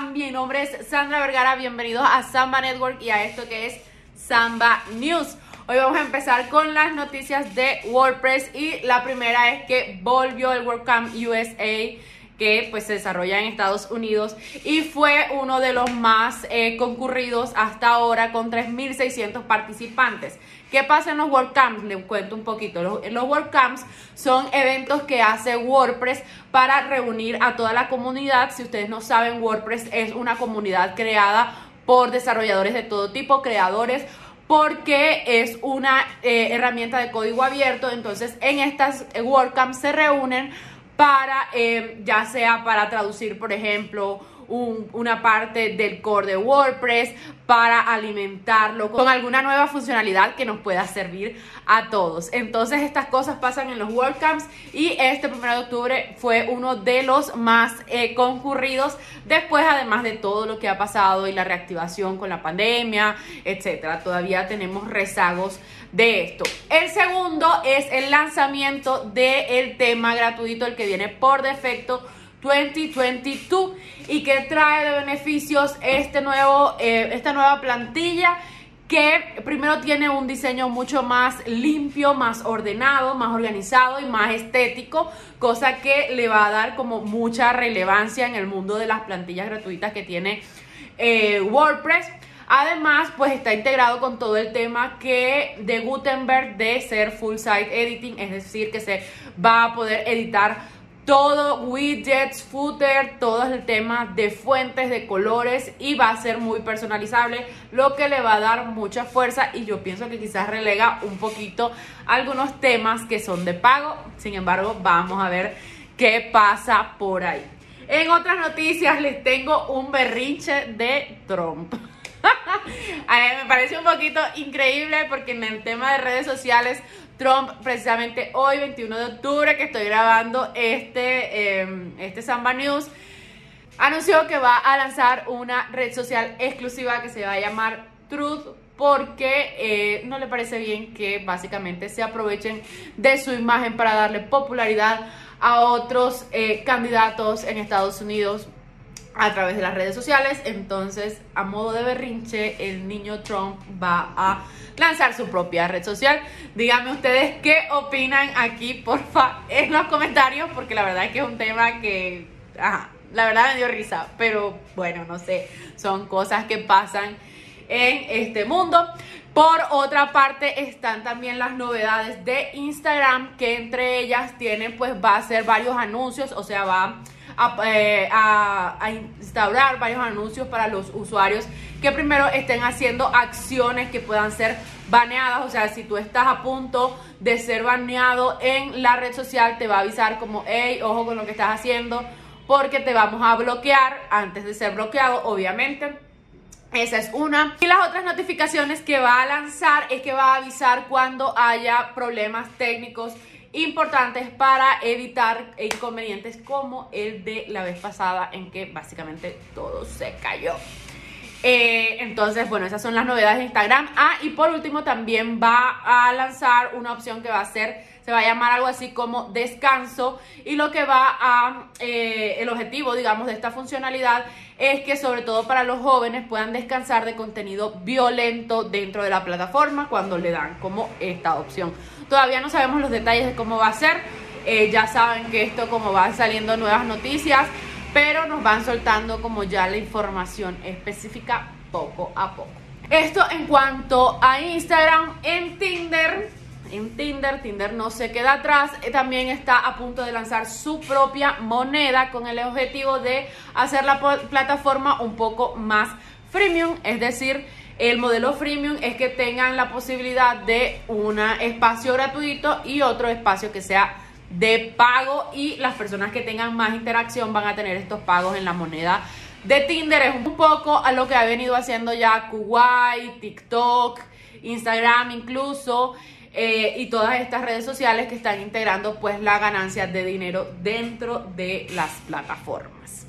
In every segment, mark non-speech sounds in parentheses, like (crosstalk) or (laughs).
Mi nombre es Sandra Vergara, bienvenidos a Samba Network y a esto que es Samba News. Hoy vamos a empezar con las noticias de WordPress y la primera es que volvió el WordCamp USA que pues se desarrolla en Estados Unidos y fue uno de los más eh, concurridos hasta ahora con 3.600 participantes. ¿Qué pasa en los WordCamps? Les cuento un poquito. Los, WordCamps son eventos que hace WordPress para reunir a toda la comunidad. Si ustedes no saben, WordPress es una comunidad creada por desarrolladores de todo tipo, creadores, porque es una eh, herramienta de código abierto. Entonces, en estas WordCamps se reúnen para, eh, ya sea para traducir, por ejemplo, una parte del core de WordPress para alimentarlo con alguna nueva funcionalidad que nos pueda servir a todos. Entonces estas cosas pasan en los WordCamps y este 1 de octubre fue uno de los más eh, concurridos después además de todo lo que ha pasado y la reactivación con la pandemia, etcétera. Todavía tenemos rezagos de esto. El segundo es el lanzamiento del tema gratuito, el que viene por defecto 2022 y que trae de beneficios este nuevo, eh, esta nueva plantilla que primero tiene un diseño mucho más limpio, más ordenado, más organizado y más estético, cosa que le va a dar como mucha relevancia en el mundo de las plantillas gratuitas que tiene eh, WordPress. Además, pues está integrado con todo el tema que de Gutenberg de ser full site editing, es decir, que se va a poder editar todo, widgets, footer, todo el tema de fuentes, de colores y va a ser muy personalizable, lo que le va a dar mucha fuerza y yo pienso que quizás relega un poquito algunos temas que son de pago. Sin embargo, vamos a ver qué pasa por ahí. En otras noticias les tengo un berrinche de Trump. (laughs) me parece un poquito increíble porque en el tema de redes sociales Trump precisamente hoy, 21 de octubre, que estoy grabando este, em, este Samba News, anunció que va a lanzar una red social exclusiva que se va a llamar Truth porque eh, no le parece bien que básicamente se aprovechen de su imagen para darle popularidad a otros eh, candidatos en Estados Unidos a través de las redes sociales. Entonces, a modo de berrinche, el niño Trump va a lanzar su propia red social. Díganme ustedes qué opinan aquí, porfa, en los comentarios, porque la verdad es que es un tema que, la verdad me dio risa, pero bueno, no sé, son cosas que pasan en este mundo. Por otra parte están también las novedades de Instagram, que entre ellas tienen, pues va a ser varios anuncios, o sea, va eh, a, instaurar varios anuncios para los usuarios que primero estén haciendo acciones que puedan ser baneadas. O sea, si tú estás a punto de ser baneado en la red social, te va a avisar como, hey, ojo con lo que estás haciendo, porque te vamos a bloquear antes de ser bloqueado, obviamente. Esa es una. Y las otras notificaciones que va a lanzar es que va a avisar cuando haya problemas técnicos importantes para evitar inconvenientes como el de la vez pasada en que básicamente todo se cayó. Eh, entonces, bueno, esas son las novedades de Instagram. Ah, y por último también va a lanzar una opción que va a ser, se va a llamar algo así como descanso. Y lo que va a, eh, el objetivo, digamos, de esta funcionalidad es que sobre todo para los jóvenes puedan descansar de contenido violento dentro de la plataforma cuando le dan como esta opción. Todavía no sabemos los detalles de cómo va a ser. Eh, ya saben que esto como van saliendo nuevas noticias, pero nos van soltando como ya la información específica poco a poco. Esto en cuanto a Instagram, en Tinder, en Tinder, Tinder no se queda atrás, eh, también está a punto de lanzar su propia moneda con el objetivo de hacer la plataforma un poco más freemium, es decir, el modelo freemium es que tengan la posibilidad de un espacio gratuito y otro espacio que sea de pago y las personas que tengan más interacción van a tener estos pagos en la moneda de Tinder. Es un poco a lo que ha venido haciendo ya Kuwait, TikTok, Instagram incluso. Eh, y todas estas redes sociales que están integrando pues la ganancia de dinero dentro de las plataformas.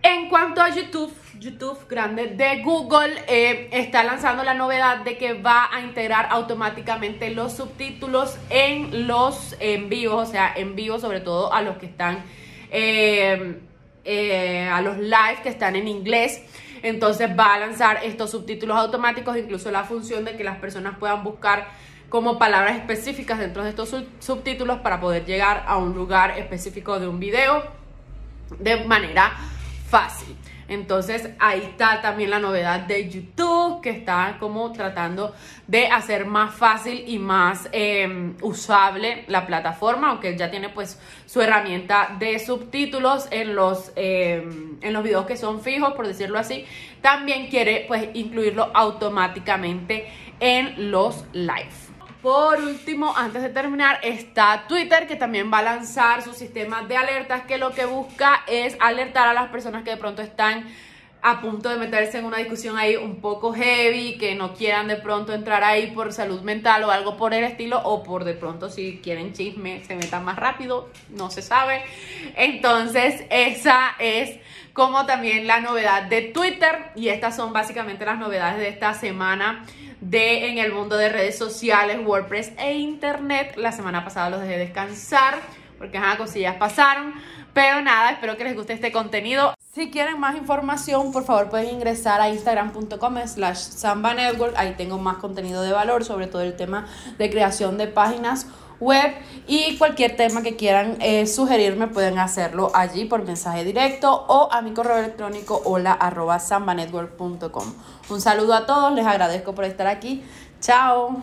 En cuanto a YouTube, YouTube grande de Google eh, está lanzando la novedad de que va a integrar automáticamente los subtítulos en los en vivos, o sea, en vivo sobre todo a los que están eh, a los live que están en inglés. Entonces va a lanzar estos subtítulos automáticos, incluso la función de que las personas puedan buscar como palabras específicas dentro de estos subtítulos para poder llegar a un lugar específico de un video de manera fácil. Entonces ahí está también la novedad de YouTube que está como tratando de hacer más fácil y más em, usable la plataforma, aunque ya tiene pues su herramienta de subtítulos en los, em, en los videos que son fijos, por decirlo así. También quiere pues incluirlo automáticamente en los live. Por último, antes de terminar, está Twitter, que también va a lanzar su sistema de alertas, que lo que busca es alertar a las personas que de pronto están a punto de meterse en una discusión ahí un poco heavy, que no quieran de pronto entrar ahí por salud mental o algo por el estilo, o por de pronto si quieren chisme, se metan más rápido, no se sabe. Entonces, esa es como también la novedad de Twitter, y estas son básicamente las novedades de esta semana de en el mundo de redes sociales, WordPress e Internet. La semana pasada los dejé descansar porque ajá, cosillas pasaron. Pero nada, espero que les guste este contenido. Si quieren más información, por favor pueden ingresar a instagram.com slash samba network. Ahí tengo más contenido de valor, sobre todo el tema de creación de páginas web y cualquier tema que quieran eh, sugerirme pueden hacerlo allí por mensaje directo o a mi correo electrónico hola arroba sambanetwork.com. Un saludo a todos, les agradezco por estar aquí. Chao.